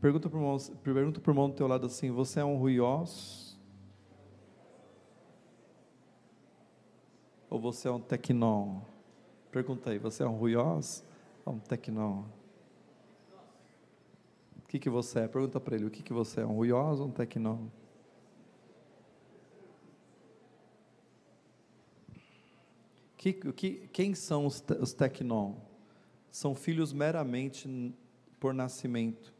Pergunta para o irmão, pergunta irmão do teu lado assim: você é um ruiós? Ou você é um tecnol? Pergunta aí, você é um ruiós ou um tecnol? O que, que você é? Pergunta para ele, o que, que você é? Um ruiós ou um tecnol? Que, que, quem são os, os tecnol? São filhos meramente por nascimento.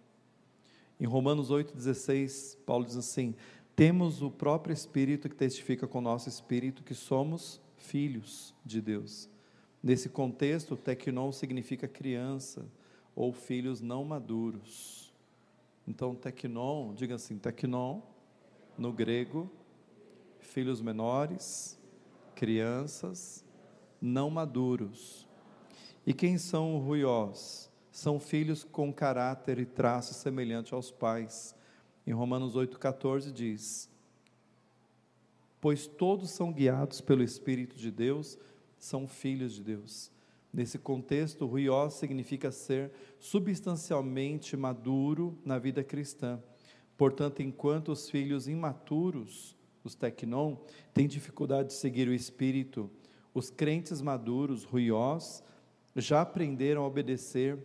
Em Romanos 8,16, Paulo diz assim: Temos o próprio Espírito que testifica com o nosso espírito que somos filhos de Deus. Nesse contexto, tecnon significa criança ou filhos não maduros. Então, tecnon, diga assim, tecnon, no grego, filhos menores, crianças, não maduros. E quem são os ruiós? São filhos com caráter e traços semelhantes aos pais. Em Romanos 8,14 diz: Pois todos são guiados pelo Espírito de Deus, são filhos de Deus. Nesse contexto, ruiós significa ser substancialmente maduro na vida cristã. Portanto, enquanto os filhos imaturos, os tecnon, têm dificuldade de seguir o Espírito, os crentes maduros, ruiós, já aprenderam a obedecer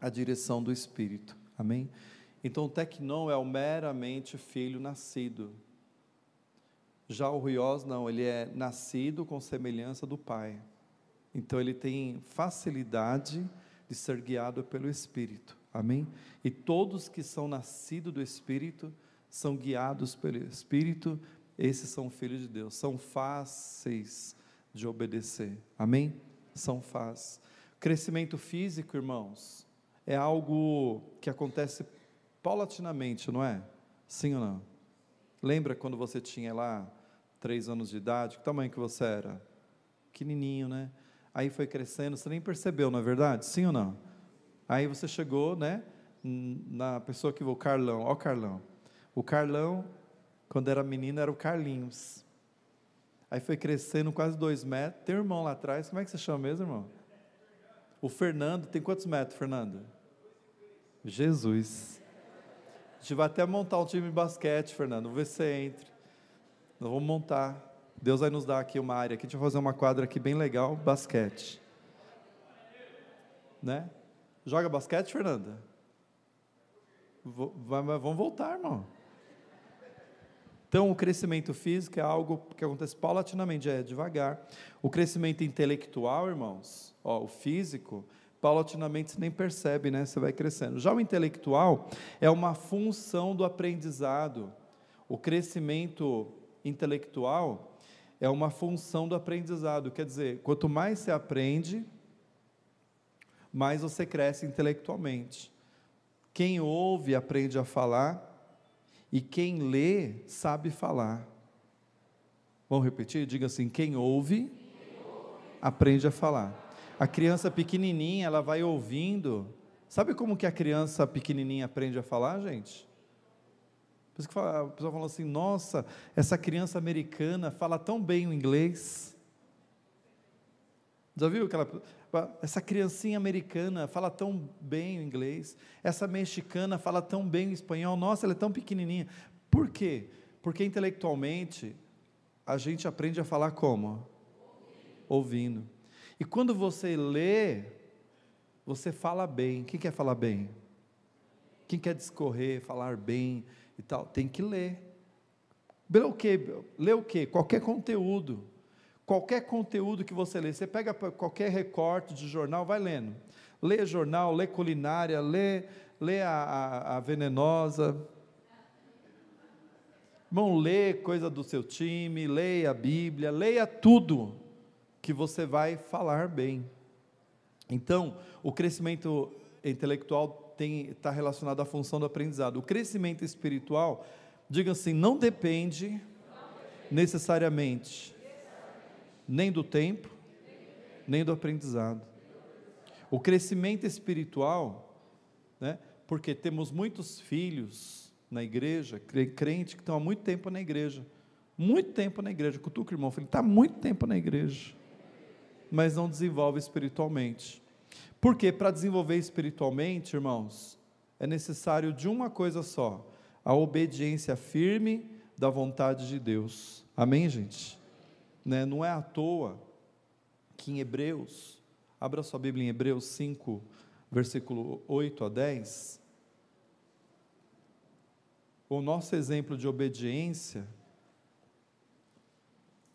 à direção do Espírito. Amém? Então, o tecnon é o meramente filho nascido. Já o ruiós, não, ele é nascido com semelhança do Pai. Então, ele tem facilidade de ser guiado pelo Espírito. Amém? E todos que são nascidos do Espírito são guiados pelo Espírito, esses são filhos de Deus, são fáceis de obedecer. Amém? São fáceis. Crescimento físico, irmãos, é algo que acontece paulatinamente, não é? Sim ou não? Lembra quando você tinha lá três anos de idade? Que tamanho que você era? Pequenininho, né? Aí foi crescendo, você nem percebeu, não é verdade? Sim ou não? Aí você chegou, né? Na pessoa que o Carlão, ó Carlão. O Carlão, quando era menino, era o Carlinhos. Aí foi crescendo quase dois metros. Tem um irmão lá atrás, como é que você chama mesmo, irmão? O Fernando, tem quantos metros, Fernando? Jesus. A gente vai até montar um time de basquete, Fernando. Vamos ver se você entra. Nós vamos montar. Deus vai nos dar aqui uma área. Aqui a gente vai fazer uma quadra aqui bem legal, basquete. Né? Joga basquete, Fernanda? Vamos voltar, irmão. Então, o crescimento físico é algo que acontece paulatinamente, é devagar. O crescimento intelectual, irmãos, ó, o físico, paulatinamente você nem percebe, né? Você vai crescendo. Já o intelectual é uma função do aprendizado. O crescimento intelectual é uma função do aprendizado. Quer dizer, quanto mais você aprende, mais você cresce intelectualmente. Quem ouve aprende a falar, e quem lê sabe falar. Vamos repetir? Diga assim: quem ouve, aprende a falar. A criança pequenininha, ela vai ouvindo. Sabe como que a criança pequenininha aprende a falar, gente? Por isso que a pessoa fala assim: nossa, essa criança americana fala tão bem o inglês. Já viu aquela. Essa criancinha americana fala tão bem o inglês, essa mexicana fala tão bem o espanhol, nossa, ela é tão pequenininha. Por quê? Porque intelectualmente a gente aprende a falar como? Ouvindo. E quando você lê, você fala bem. Quem quer falar bem? Quem quer discorrer, falar bem e tal? Tem que ler. Ler o quê? Ler o quê? Qualquer conteúdo. Qualquer conteúdo que você lê, você pega qualquer recorte de jornal, vai lendo. Lê jornal, lê culinária, lê, lê a, a, a venenosa. Lê coisa do seu time, leia a Bíblia, leia tudo que você vai falar bem. Então, o crescimento intelectual está relacionado à função do aprendizado. O crescimento espiritual, diga assim, não depende necessariamente nem do tempo, nem do aprendizado. O crescimento espiritual, né, porque temos muitos filhos na igreja, crente que estão há muito tempo na igreja, muito tempo na igreja, cutuca irmão, ele está muito tempo na igreja, mas não desenvolve espiritualmente. Porque para desenvolver espiritualmente, irmãos, é necessário de uma coisa só: a obediência firme da vontade de Deus. Amém, gente? Né? Não é à toa que em Hebreus, abra sua Bíblia em Hebreus 5, versículo 8 a 10. O nosso exemplo de obediência,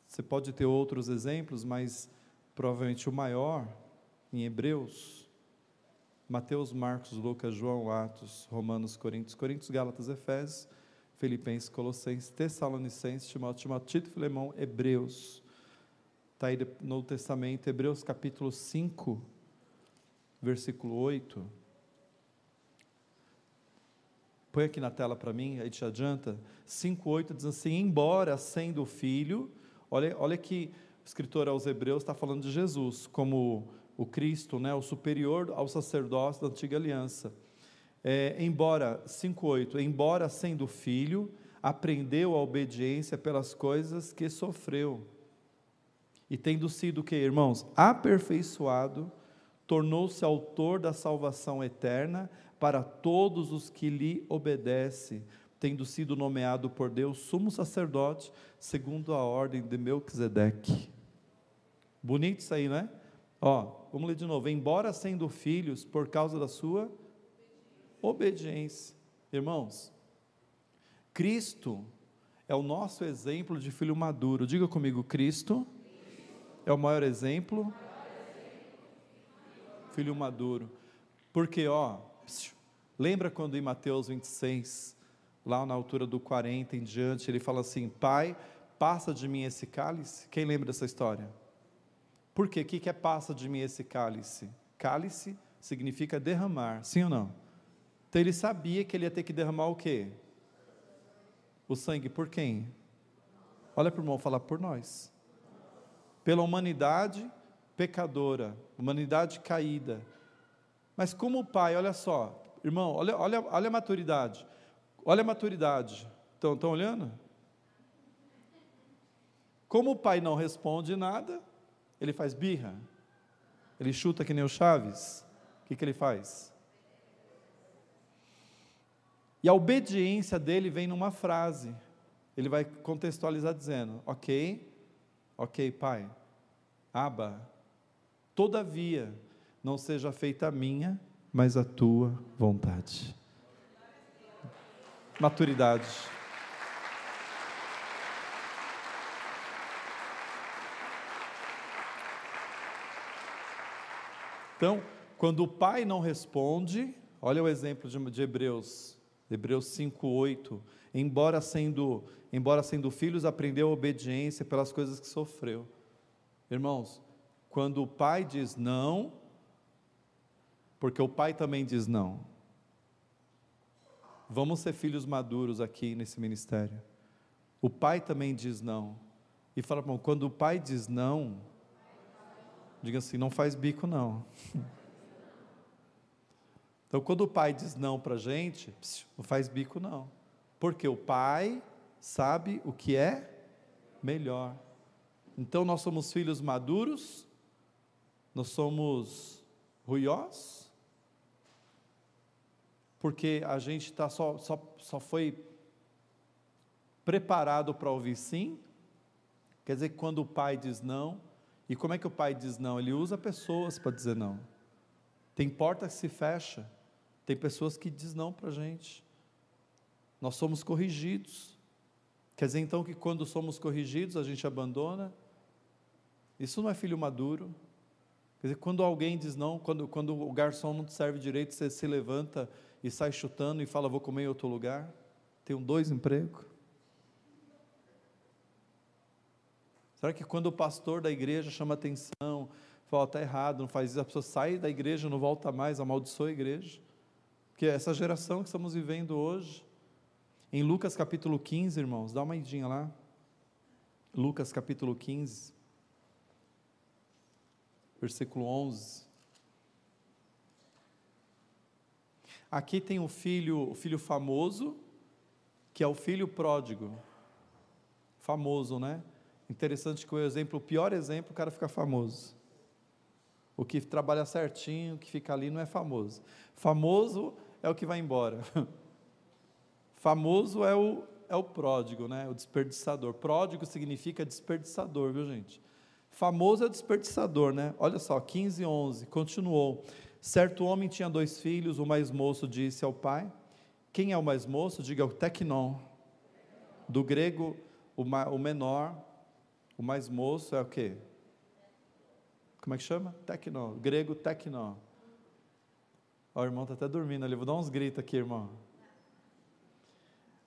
você pode ter outros exemplos, mas provavelmente o maior, em Hebreus, Mateus, Marcos, Lucas, João, Atos, Romanos, Coríntios, Coríntios, Gálatas, Efésios, Filipenses, Colossenses, Tessalonicenses, Timóteo, Timóteo, Filemão, Hebreus. Está aí no Testamento, Hebreus capítulo 5, versículo 8. Põe aqui na tela para mim, aí te adianta. 5,8 diz assim: Embora sendo filho, olha, olha que o escritor aos Hebreus está falando de Jesus como o Cristo, né, o superior ao sacerdócio da antiga aliança. É, embora, 5,8, embora sendo filho, aprendeu a obediência pelas coisas que sofreu. E tendo sido que, irmãos, aperfeiçoado, tornou-se autor da salvação eterna para todos os que lhe obedecem, tendo sido nomeado por Deus sumo sacerdote, segundo a ordem de Melquisedeque. Bonito isso aí, né? Ó, vamos ler de novo. Embora sendo filhos, por causa da sua obediência. Irmãos, Cristo é o nosso exemplo de filho maduro. Diga comigo, Cristo é o maior exemplo. Filho maduro. Porque, ó, lembra quando em Mateus 26, lá na altura do 40 em diante, ele fala assim: Pai, passa de mim esse cálice? Quem lembra dessa história? Por quê? O que é passa de mim esse cálice? Cálice significa derramar, sim ou não? Então ele sabia que ele ia ter que derramar o quê? O sangue por quem? Olha para o irmão falar por nós. Pela humanidade pecadora, humanidade caída. Mas como o pai, olha só, irmão, olha, olha, olha a maturidade. Olha a maturidade. Estão, estão olhando? Como o pai não responde nada, ele faz birra? Ele chuta que nem o Chaves? O que, que ele faz? E a obediência dele vem numa frase. Ele vai contextualizar dizendo: Ok, ok, pai, Aba, todavia, não seja feita a minha, mas a tua vontade. Maturidade. Então, quando o pai não responde, olha o exemplo de, de Hebreus, Hebreus 5:8, embora sendo, embora sendo filhos, aprendeu a obediência pelas coisas que sofreu. Irmãos, quando o pai diz não, porque o pai também diz não. Vamos ser filhos maduros aqui nesse ministério. O pai também diz não. E fala, bom, quando o pai diz não, Diga assim: não faz bico, não. Então, quando o pai diz não para a gente, não faz bico, não. Porque o pai sabe o que é melhor. Então, nós somos filhos maduros, nós somos ruiós, porque a gente tá só, só, só foi preparado para ouvir sim. Quer dizer que quando o pai diz não, e como é que o pai diz não? Ele usa pessoas para dizer não. Tem porta que se fecha, tem pessoas que diz não para a gente. Nós somos corrigidos. Quer dizer então que quando somos corrigidos a gente abandona? Isso não é filho maduro. Quer dizer, quando alguém diz não, quando, quando o garçom não te serve direito, você se levanta e sai chutando e fala, vou comer em outro lugar. Tenho dois empregos. Será que quando o pastor da igreja chama atenção, fala, está errado, não faz isso, a pessoa sai da igreja, não volta mais, amaldiçoa a igreja? Porque essa geração que estamos vivendo hoje. Em Lucas capítulo 15, irmãos, dá uma idinha lá. Lucas capítulo 15, versículo 11. Aqui tem o filho, o filho famoso, que é o filho pródigo. Famoso, né? Interessante que o exemplo, o pior exemplo, o cara fica famoso. O que trabalha certinho, o que fica ali não é famoso. Famoso é o que vai embora. Famoso é o, é o pródigo, né? o desperdiçador. Pródigo significa desperdiçador, viu gente? Famoso é o desperdiçador, né? Olha só, 15, 11, continuou. Certo homem tinha dois filhos, o mais moço disse ao pai, quem é o mais moço? Diga o tecnon. Do grego, o, o menor, o mais moço é o quê? Como é que chama? Tecno. Grego, tecno. Ó, o irmão está até dormindo ali, vou dar uns gritos aqui, irmão.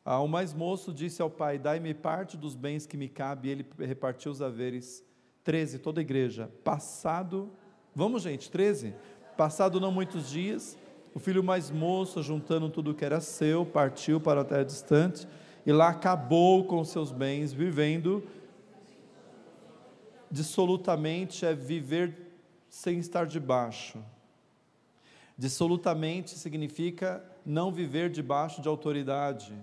Ah, o mais moço disse ao pai: Dai-me parte dos bens que me cabe, e ele repartiu os haveres. 13, toda a igreja. Passado, vamos gente, 13. Passado não muitos dias, o filho mais moço, juntando tudo que era seu, partiu para a terra distante, e lá acabou com seus bens, vivendo dissolutamente é viver sem estar debaixo. Dissolutamente significa não viver debaixo de autoridade.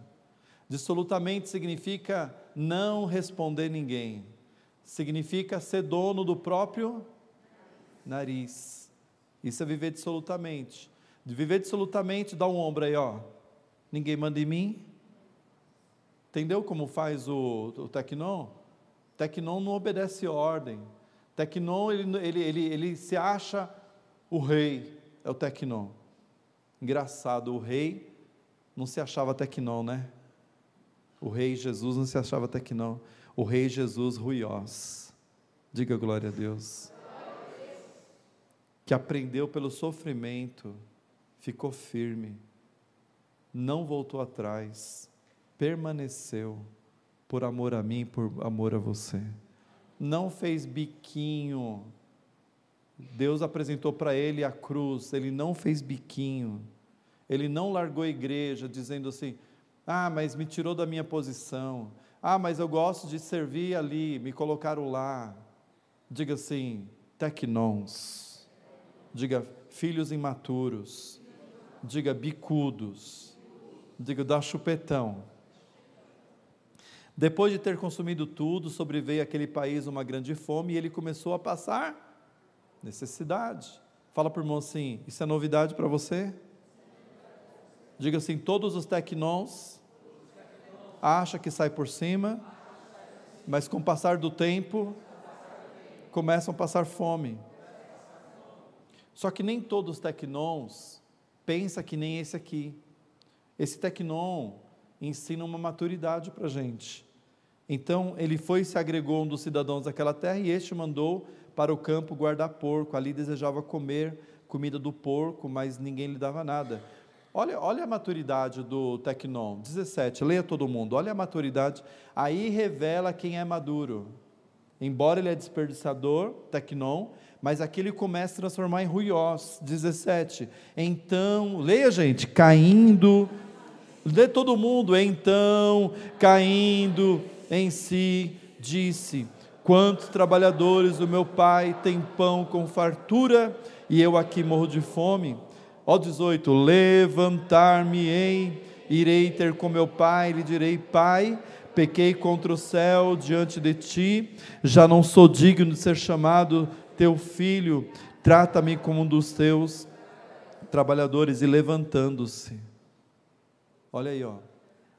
Dissolutamente significa não responder ninguém. Significa ser dono do próprio nariz. Isso é viver dissolutamente. De viver dissolutamente, dá um ombro aí, ó. Ninguém manda em mim. Entendeu como faz o, o Tecnon? Tecnon não obedece ordem. Tecnon, ele, ele, ele, ele se acha o rei, é o Tecnon. Engraçado, o rei não se achava Tecnon, né? O rei Jesus não se achava Tecnon. O rei Jesus Ruiós. Diga glória a Deus. Que aprendeu pelo sofrimento, ficou firme, não voltou atrás, permaneceu por amor a mim, por amor a você. Não fez biquinho. Deus apresentou para ele a cruz, ele não fez biquinho. Ele não largou a igreja dizendo assim: "Ah, mas me tirou da minha posição. Ah, mas eu gosto de servir ali, me colocaram lá." Diga assim: tecnons. Diga filhos imaturos. Diga bicudos. Diga dá chupetão depois de ter consumido tudo, sobreveio àquele país uma grande fome e ele começou a passar necessidade. Fala para o irmão assim: Isso é novidade para você? Diga assim: Todos os tecnons acha que sai por cima, mas com o passar do tempo começam a passar fome. Só que nem todos os tecnons pensa que nem esse aqui. Esse tecnon ensina uma maturidade para a gente. Então ele foi e se agregou um dos cidadãos daquela terra, e este mandou para o campo guardar porco. Ali desejava comer comida do porco, mas ninguém lhe dava nada. Olha, olha a maturidade do Tecnon. 17, leia todo mundo. Olha a maturidade. Aí revela quem é maduro. Embora ele é desperdiçador, Tecnon, mas aqui ele começa a transformar em ruiós. 17. Então, leia, gente, caindo. Lê todo mundo. Então, caindo em si, disse: Quantos trabalhadores do meu pai têm pão com fartura e eu aqui morro de fome? Ó 18: Levantar-me-ei, irei ter com meu pai, lhe direi: Pai, pequei contra o céu diante de ti, já não sou digno de ser chamado teu filho, trata-me como um dos teus trabalhadores. E levantando-se, olha aí, ó,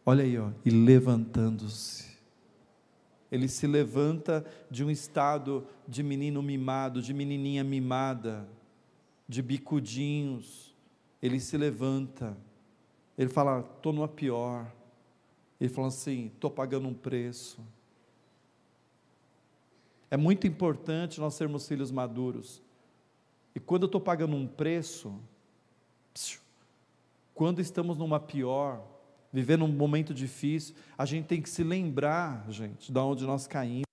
olha aí, ó, e levantando-se ele se levanta de um estado de menino mimado, de menininha mimada, de bicudinhos. Ele se levanta. Ele fala: estou numa pior. Ele fala assim: estou pagando um preço. É muito importante nós sermos filhos maduros. E quando eu estou pagando um preço, quando estamos numa pior, vivendo um momento difícil, a gente tem que se lembrar, gente, de onde nós caímos.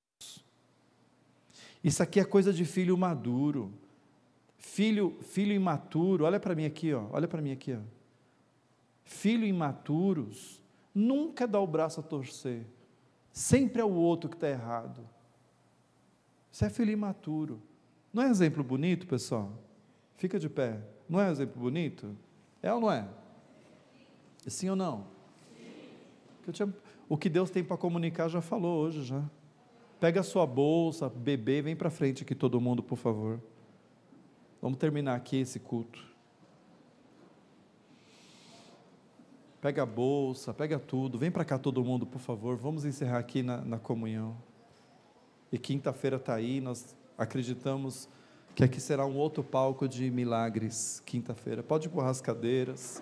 Isso aqui é coisa de filho maduro. Filho, filho imaturo, olha para mim aqui, ó, olha para mim aqui, ó. Filho imaturos nunca dá o braço a torcer. Sempre é o outro que está errado. Isso é filho imaturo. Não é exemplo bonito, pessoal? Fica de pé. Não é exemplo bonito? É ou não é? Sim ou não? Que tinha, o que Deus tem para comunicar já falou hoje já. Pega a sua bolsa, bebê, vem para frente aqui todo mundo, por favor. Vamos terminar aqui esse culto. Pega a bolsa, pega tudo, vem para cá todo mundo, por favor. Vamos encerrar aqui na, na comunhão. E quinta-feira está aí, nós acreditamos que aqui será um outro palco de milagres, quinta-feira. Pode empurrar as cadeiras.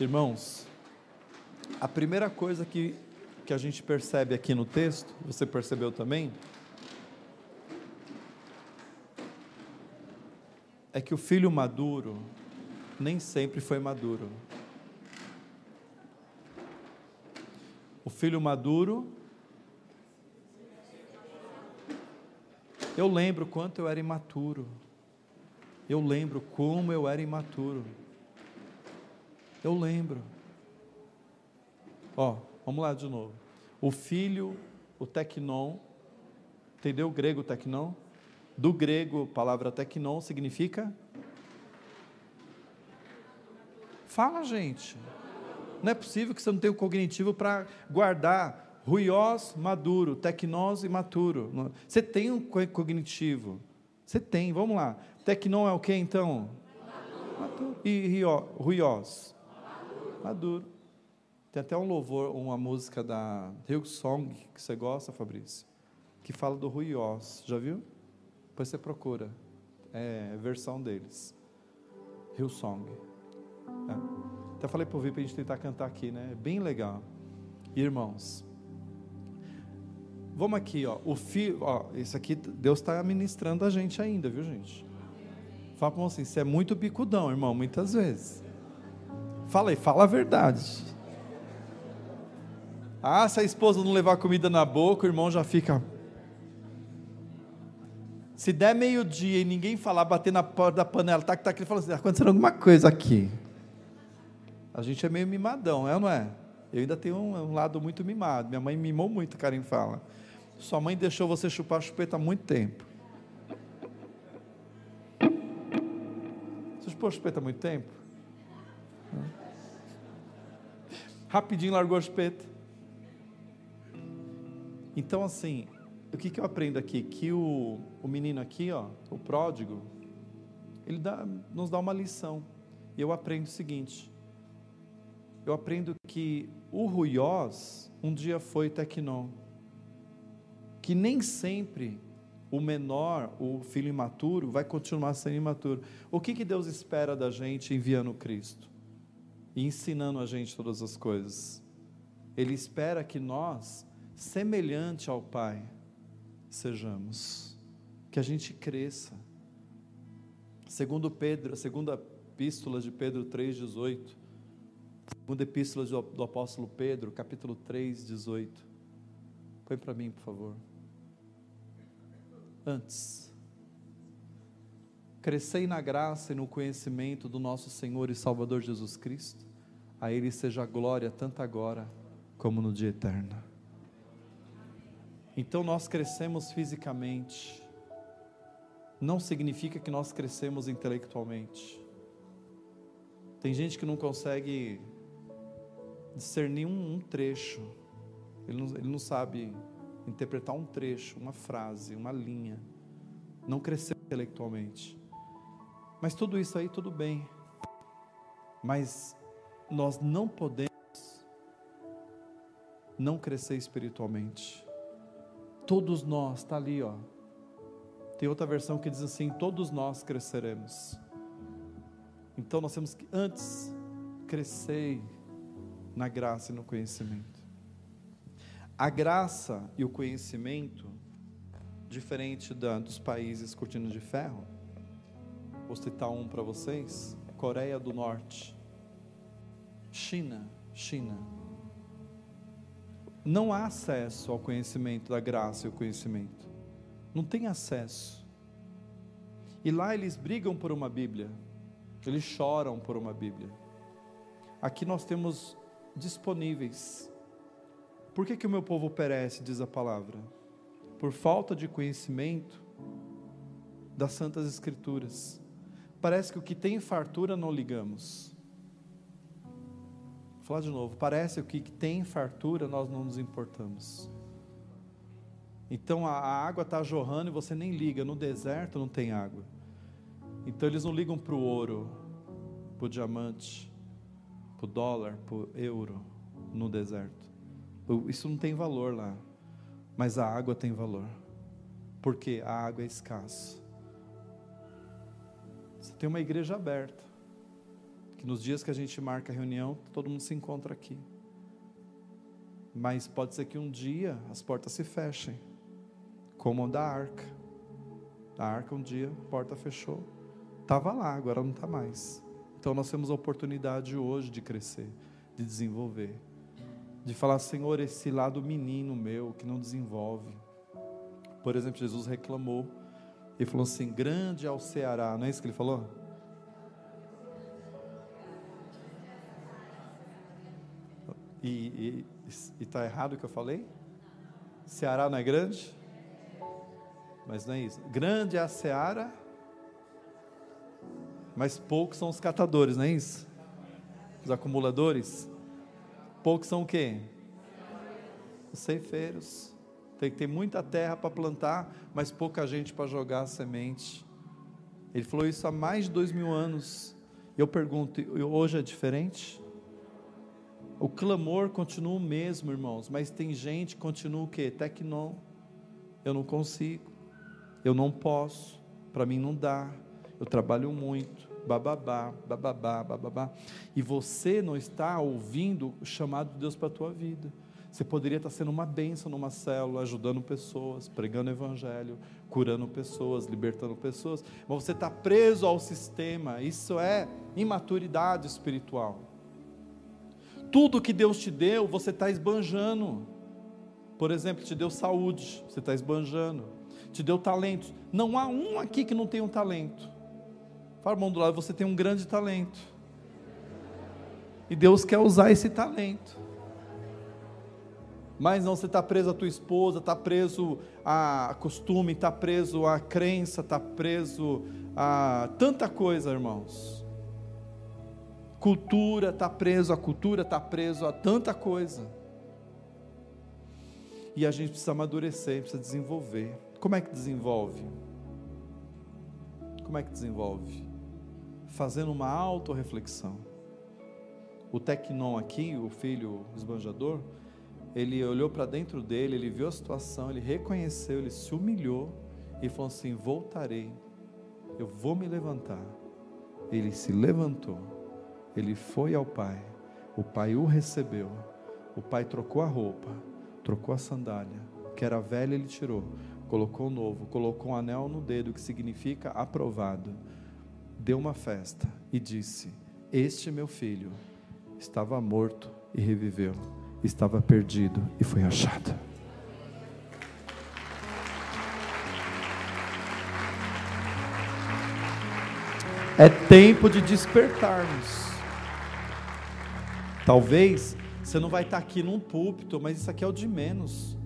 Irmãos, a primeira coisa que, que a gente percebe aqui no texto, você percebeu também? É que o filho maduro nem sempre foi maduro. O filho maduro. Eu lembro quanto eu era imaturo. Eu lembro como eu era imaturo. Eu lembro. Ó, vamos lá de novo. O filho, o tecnon, entendeu o grego tecnon? Do grego, palavra tecnon significa? Fala, gente. Não é possível que você não tenha o cognitivo para guardar ruiós maduro, tecnós imaturo. Você tem um cognitivo. Você tem, vamos lá. Tecnon é o que então? Maturo. E ruiós? Maduro. Tem até um louvor, uma música da Hillsong, que você gosta, Fabrício, que fala do Rui Oz. Já viu? Depois você procura. É a versão deles. Hillsong. É. Até falei para o para a gente tentar cantar aqui, né? É bem legal. Irmãos, vamos aqui, ó. O filho, ó, isso aqui Deus está ministrando a gente ainda, viu, gente? Fala para assim, você é muito bicudão, irmão, muitas vezes. Fala aí, fala a verdade. Ah, se a esposa não levar comida na boca, o irmão já fica. Se der meio-dia e ninguém falar, bater na porta da panela, tá, tá, ele fala assim: está acontecendo alguma coisa aqui. A gente é meio mimadão, é ou não é? Eu ainda tenho um, um lado muito mimado. Minha mãe mimou muito, Karen fala. Sua mãe deixou você chupar a chupeta há muito tempo. Você chupou a chupeta há muito tempo? Rapidinho largou a chupeta. Então, assim, o que, que eu aprendo aqui? Que o, o menino aqui, ó, o pródigo, ele dá, nos dá uma lição. E eu aprendo o seguinte: eu aprendo que o ruiós um dia foi tecnon. Que nem sempre o menor, o filho imaturo, vai continuar sendo imaturo. O que, que Deus espera da gente enviando Cristo? E ensinando a gente todas as coisas. Ele espera que nós, semelhante ao Pai, sejamos, que a gente cresça. Segundo Pedro, segunda epístola de Pedro 3:18, segunda epístola do apóstolo Pedro, capítulo 3, 18. Põe para mim, por favor. Antes, crescei na graça e no conhecimento do nosso Senhor e Salvador Jesus Cristo. A Ele seja glória tanto agora como no dia eterno. Então nós crescemos fisicamente, não significa que nós crescemos intelectualmente. Tem gente que não consegue discernir um, um trecho, ele não, ele não sabe interpretar um trecho, uma frase, uma linha. Não cresceu intelectualmente. Mas tudo isso aí, tudo bem. Mas nós não podemos não crescer espiritualmente. Todos nós, está ali, ó. Tem outra versão que diz assim: todos nós cresceremos. Então nós temos que antes crescer na graça e no conhecimento. A graça e o conhecimento, diferente da, dos países cortinos de ferro, Vou citar um para vocês: Coreia do Norte, China, China. Não há acesso ao conhecimento da graça e o conhecimento. Não tem acesso. E lá eles brigam por uma Bíblia. Eles choram por uma Bíblia. Aqui nós temos disponíveis. Por que, que o meu povo perece, diz a palavra? Por falta de conhecimento das Santas Escrituras parece que o que tem fartura não ligamos. Falar de novo. Parece que tem fartura, nós não nos importamos. Então a, a água está jorrando e você nem liga. No deserto não tem água. Então eles não ligam para o ouro, para o diamante, para o dólar, para o euro no deserto. Isso não tem valor lá. Mas a água tem valor. Porque a água é escassa. Você tem uma igreja aberta. Que nos dias que a gente marca a reunião, todo mundo se encontra aqui. Mas pode ser que um dia as portas se fechem. Como a da arca. A arca um dia, a porta fechou. Estava lá, agora não está mais. Então nós temos a oportunidade hoje de crescer, de desenvolver. De falar, Senhor, esse lado menino meu que não desenvolve. Por exemplo, Jesus reclamou. Ele falou assim: grande ao Ceará, não é isso que ele falou? E está errado o que eu falei? Ceará não é grande? Mas não é isso. Grande é a seara, mas poucos são os catadores, não é isso? Os acumuladores. Poucos são o quê? Os ceifeiros. Tem que ter muita terra para plantar, mas pouca gente para jogar a semente. Ele falou isso há mais de dois mil anos. Eu pergunto, hoje é diferente? O clamor continua o mesmo, irmãos, mas tem gente que continua o quê? Tecnon. Eu não consigo. Eu não posso. Para mim não dá. Eu trabalho muito. Bababá, bababá, bababá. E você não está ouvindo o chamado de Deus para a tua vida. Você poderia estar sendo uma bênção numa célula, ajudando pessoas, pregando evangelho, curando pessoas, libertando pessoas, mas você está preso ao sistema. Isso é imaturidade espiritual. Tudo que Deus te deu, você está esbanjando. Por exemplo, te deu saúde, você está esbanjando. Te deu talento. Não há um aqui que não tem um talento. Fala, irmão do lado, você tem um grande talento. E Deus quer usar esse talento. Mas não, você está preso à tua esposa, está preso a costume, está preso à crença, está preso a tanta coisa, irmãos. Cultura, está preso à cultura, está preso a tanta coisa. E a gente precisa amadurecer, precisa desenvolver. Como é que desenvolve? Como é que desenvolve? Fazendo uma autorreflexão. O Tecnon aqui, o filho esbanjador, ele olhou para dentro dele, ele viu a situação, ele reconheceu, ele se humilhou e falou assim: Voltarei, eu vou me levantar. Ele se levantou, ele foi ao pai, o pai o recebeu, o pai trocou a roupa, trocou a sandália, que era velha, ele tirou, colocou o novo, colocou um anel no dedo, que significa aprovado, deu uma festa e disse: Este meu filho estava morto e reviveu estava perdido e foi achado. É tempo de despertarmos. Talvez você não vai estar aqui num púlpito, mas isso aqui é o de menos.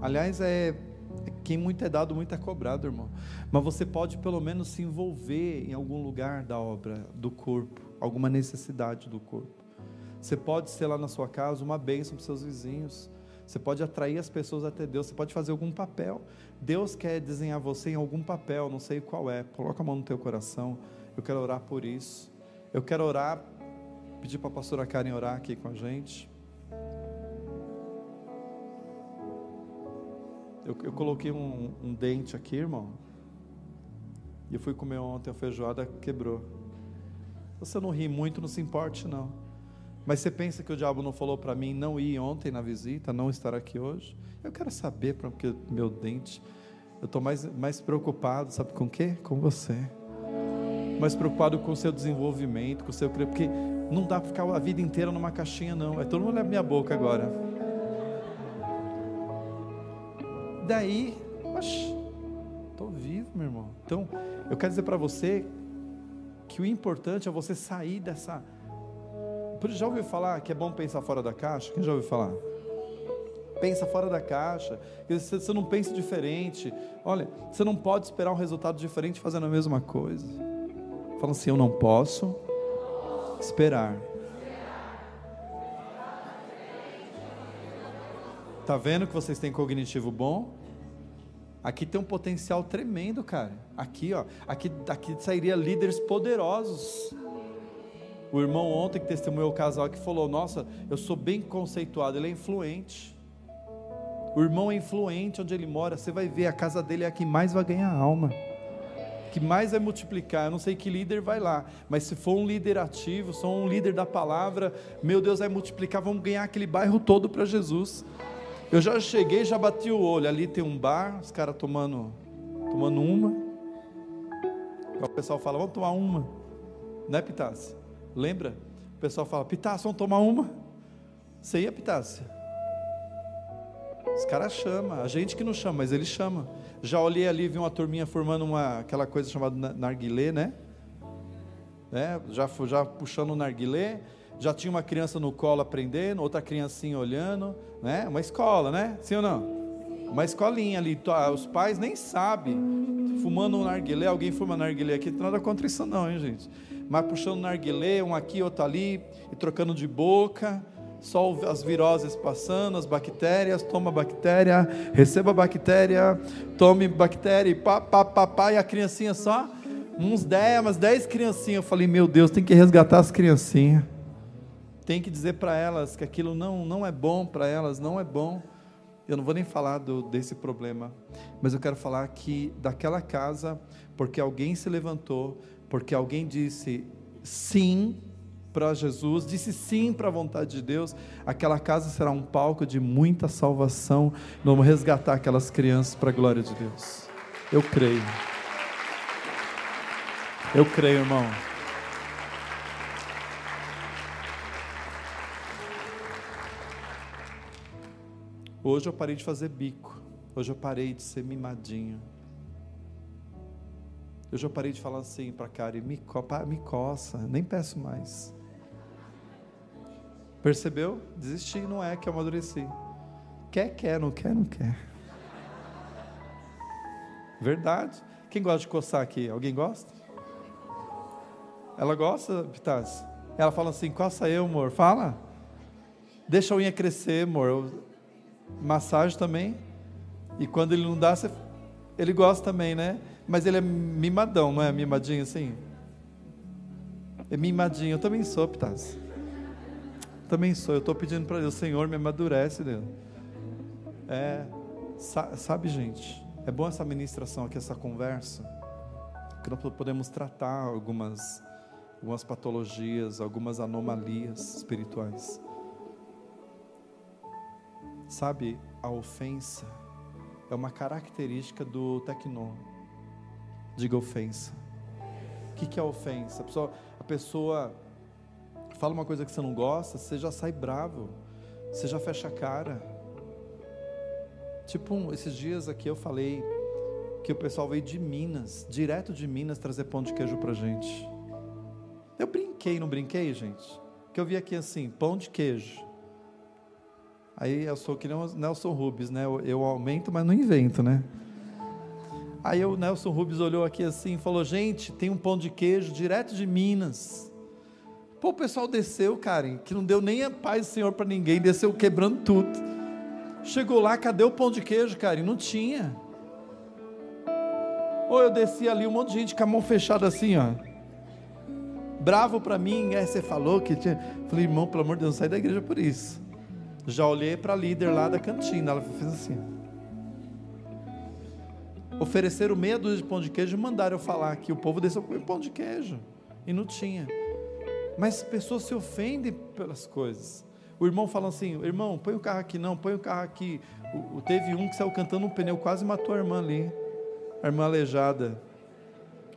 Aliás, é, é quem muito é dado, muito é cobrado, irmão. Mas você pode pelo menos se envolver em algum lugar da obra, do corpo, alguma necessidade do corpo. Você pode ser lá na sua casa uma bênção para seus vizinhos. Você pode atrair as pessoas até Deus. Você pode fazer algum papel. Deus quer desenhar você em algum papel, não sei qual é. Coloca a mão no teu coração. Eu quero orar por isso. Eu quero orar, pedir para a pastora Karen orar aqui com a gente. Eu, eu coloquei um, um dente aqui, irmão. E eu fui comer ontem a feijoada, quebrou. Você não ri muito, não se importe, não. Mas você pensa que o diabo não falou para mim não ir ontem na visita, não estar aqui hoje? Eu quero saber, porque meu dente, eu estou mais, mais preocupado, sabe com o quê? Com você. Mais preocupado com o seu desenvolvimento, com o seu porque não dá para ficar a vida inteira numa caixinha, não. É todo mundo leva minha boca agora. Daí, oxe, estou vivo, meu irmão. Então, eu quero dizer para você que o importante é você sair dessa já ouviu falar que é bom pensar fora da caixa? Quem já ouviu falar? Pensa fora da caixa. Você não pensa diferente. Olha, você não pode esperar um resultado diferente fazendo a mesma coisa. Fala assim: Eu não posso esperar. Tá vendo que vocês têm cognitivo bom? Aqui tem um potencial tremendo, cara. Aqui, ó, aqui, aqui sairia líderes poderosos. O irmão ontem que testemunhou o casal que falou: "Nossa, eu sou bem conceituado, ele é influente". O irmão é influente onde ele mora, você vai ver a casa dele é a que mais vai ganhar alma que mais vai multiplicar. Eu não sei que líder vai lá, mas se for um líder ativo, sou um líder da palavra, meu Deus vai multiplicar, vamos ganhar aquele bairro todo para Jesus. Eu já cheguei, já bati o olho. Ali tem um bar, os caras tomando, tomando uma. O pessoal fala, vamos tomar uma. Né, Pitácia? Lembra? O pessoal fala, Pitácia, vamos tomar uma. Você ia, Pitácia? Os caras chamam, a gente que não chama, mas eles chamam. Já olhei ali, vi uma turminha formando uma, aquela coisa chamada narguilé, né? É, já, já puxando o narguilé já tinha uma criança no colo aprendendo, outra criancinha olhando, né? Uma escola, né? Sim ou não? Uma escolinha ali, os pais nem sabem, fumando um narguilé, alguém fuma narguilé aqui, não nada contra isso não, hein, gente? Mas puxando narguilé, um aqui, outro ali, e trocando de boca, só as viroses passando, as bactérias, toma bactéria, receba bactéria, tome bactéria, e pá, pá, pá, pá, e a criancinha só, uns 10, umas 10 criancinhas, eu falei, meu Deus, tem que resgatar as criancinhas tem que dizer para elas que aquilo não, não é bom para elas, não é bom. Eu não vou nem falar do, desse problema, mas eu quero falar que daquela casa, porque alguém se levantou, porque alguém disse sim para Jesus, disse sim para a vontade de Deus, aquela casa será um palco de muita salvação. Vamos resgatar aquelas crianças para a glória de Deus. Eu creio. Eu creio, irmão. Hoje eu parei de fazer bico. Hoje eu parei de ser mimadinho. Hoje eu parei de falar assim para a Karen, me, co me coça, nem peço mais. Percebeu? Desisti, não é que eu amadureci. Quer, quer, não quer, não quer. Verdade. Quem gosta de coçar aqui? Alguém gosta? Ela gosta, Pitas? Ela fala assim, coça eu, amor. Fala. Deixa a unha crescer, amor massagem também. E quando ele não dá, você, ele gosta também, né? Mas ele é mimadão, não é mimadinho assim? É mimadinho. Eu também sou, Pitas. Também sou. Eu estou pedindo para Deus, Senhor, me amadurece, Deus. É, sabe, gente, é bom essa ministração aqui, essa conversa, que nós podemos tratar algumas, algumas patologias, algumas anomalias espirituais. Sabe, a ofensa é uma característica do tecnon. Diga ofensa. O que, que é ofensa? A pessoa, a pessoa fala uma coisa que você não gosta, você já sai bravo, você já fecha a cara. Tipo, esses dias aqui eu falei que o pessoal veio de Minas, direto de Minas, trazer pão de queijo pra gente. Eu brinquei, não brinquei, gente? Que eu vi aqui assim, pão de queijo. Aí eu sou que nem o Nelson Rubens, né? Eu, eu aumento, mas não invento, né? Aí o Nelson Rubens olhou aqui assim e falou: Gente, tem um pão de queijo direto de Minas. Pô, o pessoal desceu, Karen, que não deu nem a paz do Senhor para ninguém, desceu quebrando tudo. Chegou lá, cadê o pão de queijo, Karen? Não tinha. Ou eu desci ali, um monte de gente com a mão fechada assim, ó. Bravo para mim, é, você falou que tinha. Falei, irmão, pelo amor de Deus, sai da igreja por isso. Já olhei para a líder lá da cantina, ela fez assim. Ofereceram meia dúzia de pão de queijo e mandaram eu falar que o povo desceu comer pão de queijo. E não tinha. Mas pessoas se ofendem pelas coisas. O irmão fala assim: irmão, põe o carro aqui, não, põe o carro aqui. O, teve um que saiu cantando um pneu, quase matou a irmã ali. A irmã aleijada.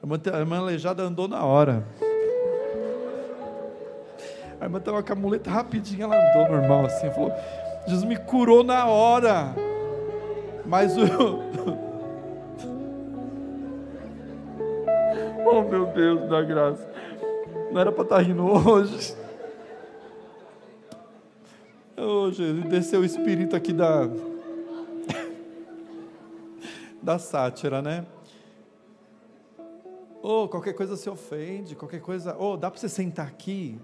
A irmã, a irmã aleijada andou na hora. A irmã estava com a muleta rapidinho, ela andou normal assim, falou: Jesus me curou na hora. Mas o. oh meu Deus da graça. Não era para estar rindo hoje. Oh, Jesus, desceu o espírito aqui da. da sátira, né? Oh, qualquer coisa se ofende, qualquer coisa. Oh, dá para você sentar aqui?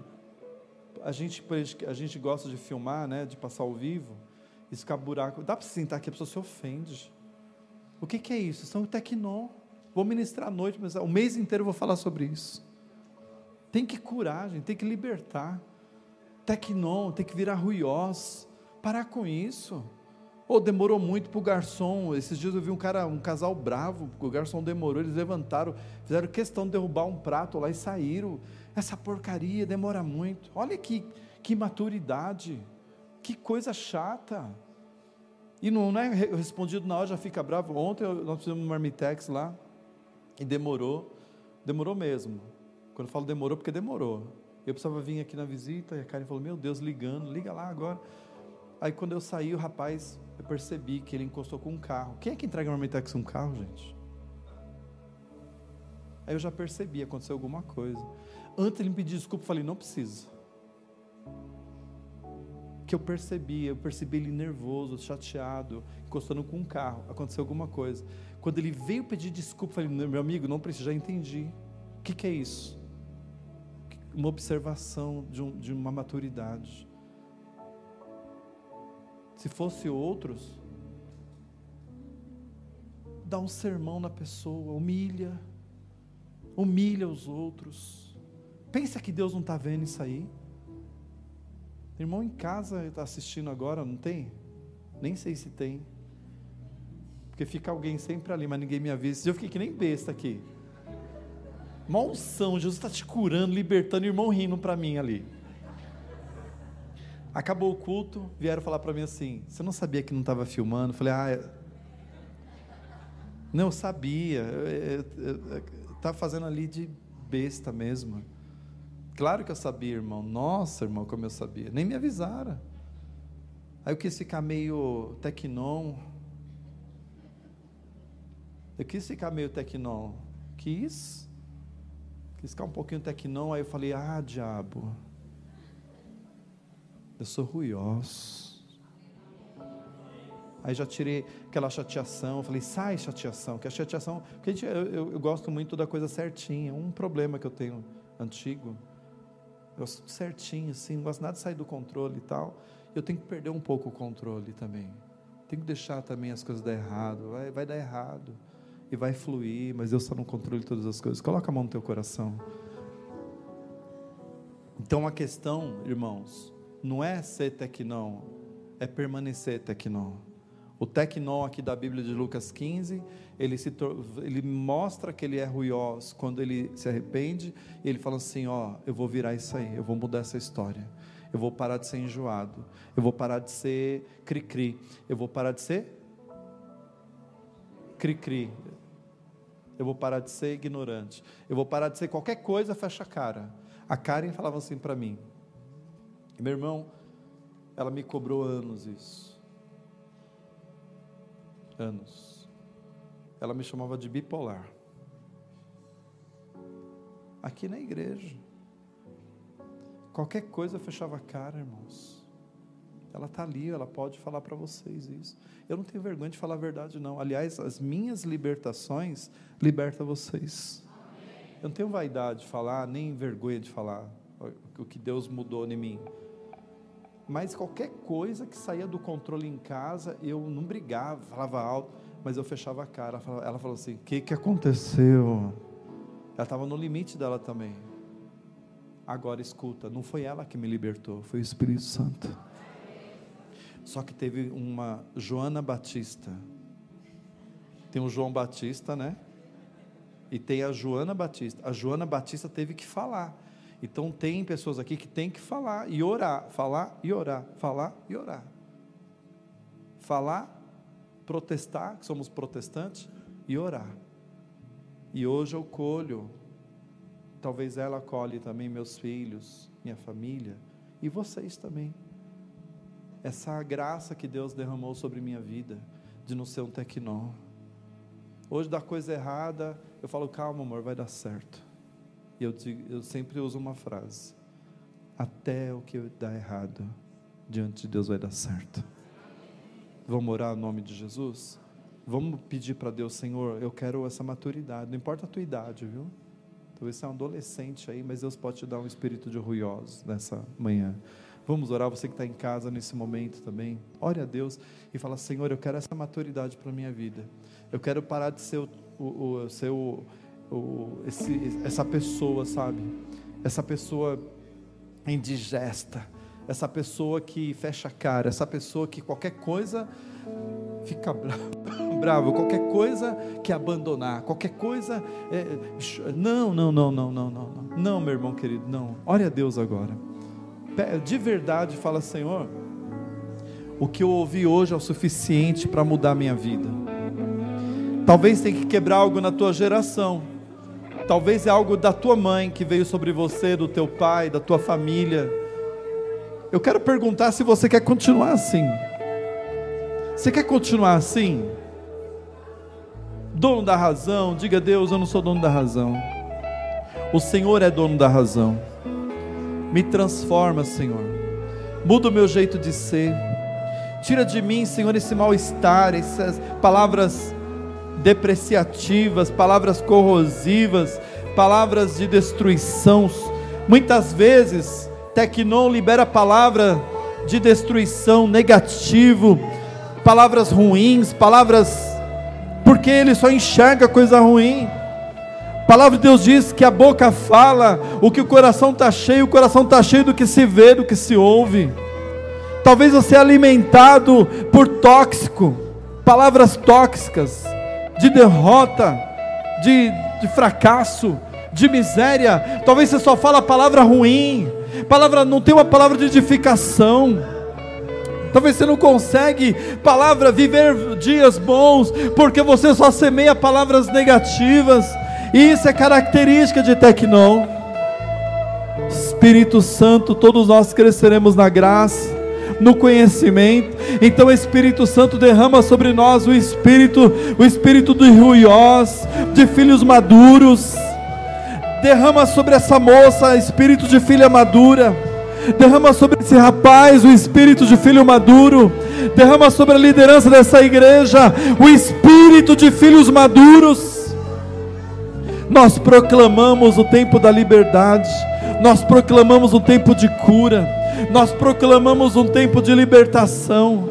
a gente, a gente gosta de filmar, né, de passar ao vivo. Isso buraco. Dá para sentar aqui, a pessoa se ofende. O que, que é isso? São tecnó. Vou ministrar à noite, mas o mês inteiro eu vou falar sobre isso. Tem que curar, gente, tem que libertar. Tecnon, tem que virar ruiós. Parar com isso. Ou oh, demorou muito para o garçom. Esses dias eu vi um cara, um casal bravo, o garçom demorou, eles levantaram, fizeram questão de derrubar um prato lá e saíram. Essa porcaria demora muito. Olha que, que maturidade, que coisa chata. E não, não é respondido na hora, já fica bravo. Ontem nós fizemos um marmitex lá e demorou, demorou mesmo. Quando eu falo demorou, porque demorou. Eu precisava vir aqui na visita e a Karen falou: Meu Deus, ligando, liga lá agora. Aí quando eu saí, o rapaz, eu percebi que ele encostou com um carro. Quem é que entrega marmitex um carro, gente? Aí eu já percebi, aconteceu alguma coisa. Antes ele me pediu desculpa, eu falei: Não precisa que eu percebi, eu percebi ele nervoso, chateado, encostando com um carro, aconteceu alguma coisa. Quando ele veio pedir desculpa, eu falei, meu amigo, não precisa, já entendi. O que, que é isso? Uma observação de, um, de uma maturidade. Se fosse outros, dá um sermão na pessoa, humilha, humilha os outros. Pensa que Deus não está vendo isso aí. Irmão em casa está assistindo agora, não tem? Nem sei se tem. Porque fica alguém sempre ali, mas ninguém me avisa. Eu fiquei que nem besta aqui. Malção, Jesus está te curando, libertando, irmão rindo para mim ali. Acabou o culto, vieram falar para mim assim: Você não sabia que não estava filmando? Falei: Ah, é... não, eu sabia. Estava fazendo ali de besta mesmo. Claro que eu sabia, irmão. Nossa, irmão, como eu sabia. Nem me avisaram. Aí eu quis ficar meio tecnon. Eu quis ficar meio tecnon. Quis. Quis ficar um pouquinho tecnon. Aí eu falei, ah, diabo. Eu sou ruiós. Aí já tirei aquela chateação. Falei, sai chateação. Que a chateação. Porque a gente, eu, eu, eu gosto muito da coisa certinha. Um problema que eu tenho antigo eu gosto certinho, assim, não gosto nada de sair do controle e tal. Eu tenho que perder um pouco o controle também. Tenho que deixar também as coisas dar errado. Vai, vai dar errado. E vai fluir, mas Deus está no controle de todas as coisas. Coloca a mão no teu coração. Então a questão, irmãos, não é ser tecnão, é permanecer tecnão. O tecnó aqui da Bíblia de Lucas 15, ele, se, ele mostra que ele é ruiós quando ele se arrepende, e ele fala assim: Ó, eu vou virar isso aí, eu vou mudar essa história, eu vou parar de ser enjoado, eu vou parar de ser cri-cri, eu vou parar de ser cri-cri, eu vou parar de ser ignorante, eu vou parar de ser qualquer coisa, fecha a cara. A Karen falava assim para mim, meu irmão, ela me cobrou anos isso anos. Ela me chamava de bipolar. Aqui na igreja. Qualquer coisa fechava a cara, irmãos. Ela está ali, ela pode falar para vocês isso. Eu não tenho vergonha de falar a verdade, não. Aliás, as minhas libertações libertam vocês. Eu não tenho vaidade de falar, nem vergonha de falar o que Deus mudou em mim mas qualquer coisa que saía do controle em casa, eu não brigava, falava alto, mas eu fechava a cara. Ela falou assim: O que, que aconteceu? Ela estava no limite dela também. Agora escuta, não foi ela que me libertou, foi o Espírito Santo. Só que teve uma Joana Batista. Tem o João Batista, né? E tem a Joana Batista. A Joana Batista teve que falar. Então tem pessoas aqui que tem que falar e orar, falar e orar, falar e orar. Falar, protestar, que somos protestantes, e orar. E hoje eu colho, talvez ela colhe também meus filhos, minha família, e vocês também. Essa graça que Deus derramou sobre minha vida, de não ser um tecnó. Hoje dá coisa errada, eu falo, calma amor, vai dar certo. E eu, eu sempre uso uma frase: até o que dá errado, diante de Deus vai dar certo. Vamos orar no nome de Jesus? Vamos pedir para Deus, Senhor, eu quero essa maturidade, não importa a tua idade, viu? Talvez você é um adolescente aí, mas Deus pode te dar um espírito de ruiosos nessa manhã. Vamos orar, você que está em casa nesse momento também. Ore a Deus e fala: Senhor, eu quero essa maturidade para a minha vida. Eu quero parar de ser, o, o, o ser o, o, esse, essa pessoa, sabe? Essa pessoa indigesta. Essa pessoa que fecha a cara. Essa pessoa que qualquer coisa fica bravo. Qualquer coisa que abandonar. Qualquer coisa. É, é não, não, não, não, não, não. Não, meu irmão querido, não. Ore a Deus agora de verdade fala: Senhor, o que eu ouvi hoje é o suficiente para mudar minha vida. Talvez tenha que quebrar algo na tua geração. Talvez é algo da tua mãe que veio sobre você, do teu pai, da tua família. Eu quero perguntar se você quer continuar assim. Você quer continuar assim? Dono da razão, diga Deus, eu não sou dono da razão. O Senhor é dono da razão. Me transforma, Senhor. Muda o meu jeito de ser. Tira de mim, Senhor, esse mal-estar, essas palavras depreciativas, palavras corrosivas, palavras de destruição. Muitas vezes, Tecnon libera palavra de destruição, negativo, palavras ruins, palavras porque ele só enxerga coisa ruim. A palavra de Deus diz que a boca fala o que o coração está cheio, o coração está cheio do que se vê, do que se ouve. Talvez você é alimentado por tóxico, palavras tóxicas, de derrota, de, de fracasso, de miséria. Talvez você só fala palavra ruim, palavra não tem uma palavra de edificação. Talvez você não consegue palavra viver dias bons, porque você só semeia palavras negativas. Isso é característica de Tecnon. Espírito Santo, todos nós cresceremos na graça, no conhecimento. Então, Espírito Santo derrama sobre nós o espírito, o espírito do ruiós, de filhos maduros. Derrama sobre essa moça espírito de filha madura. Derrama sobre esse rapaz o espírito de filho maduro. Derrama sobre a liderança dessa igreja o espírito de filhos maduros nós proclamamos o tempo da liberdade, nós proclamamos um tempo de cura, nós proclamamos um tempo de libertação.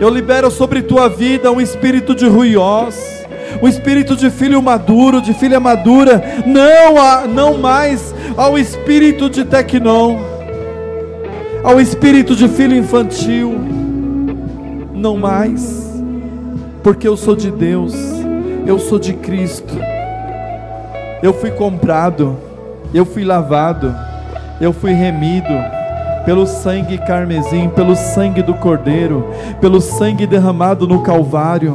Eu libero sobre tua vida um espírito de ruiós, um espírito de filho maduro, de filha madura, não, a, não mais ao espírito de tecnon, ao espírito de filho infantil, não mais, porque eu sou de Deus, eu sou de Cristo eu fui comprado, eu fui lavado, eu fui remido pelo sangue carmesim, pelo sangue do Cordeiro, pelo sangue derramado no Calvário.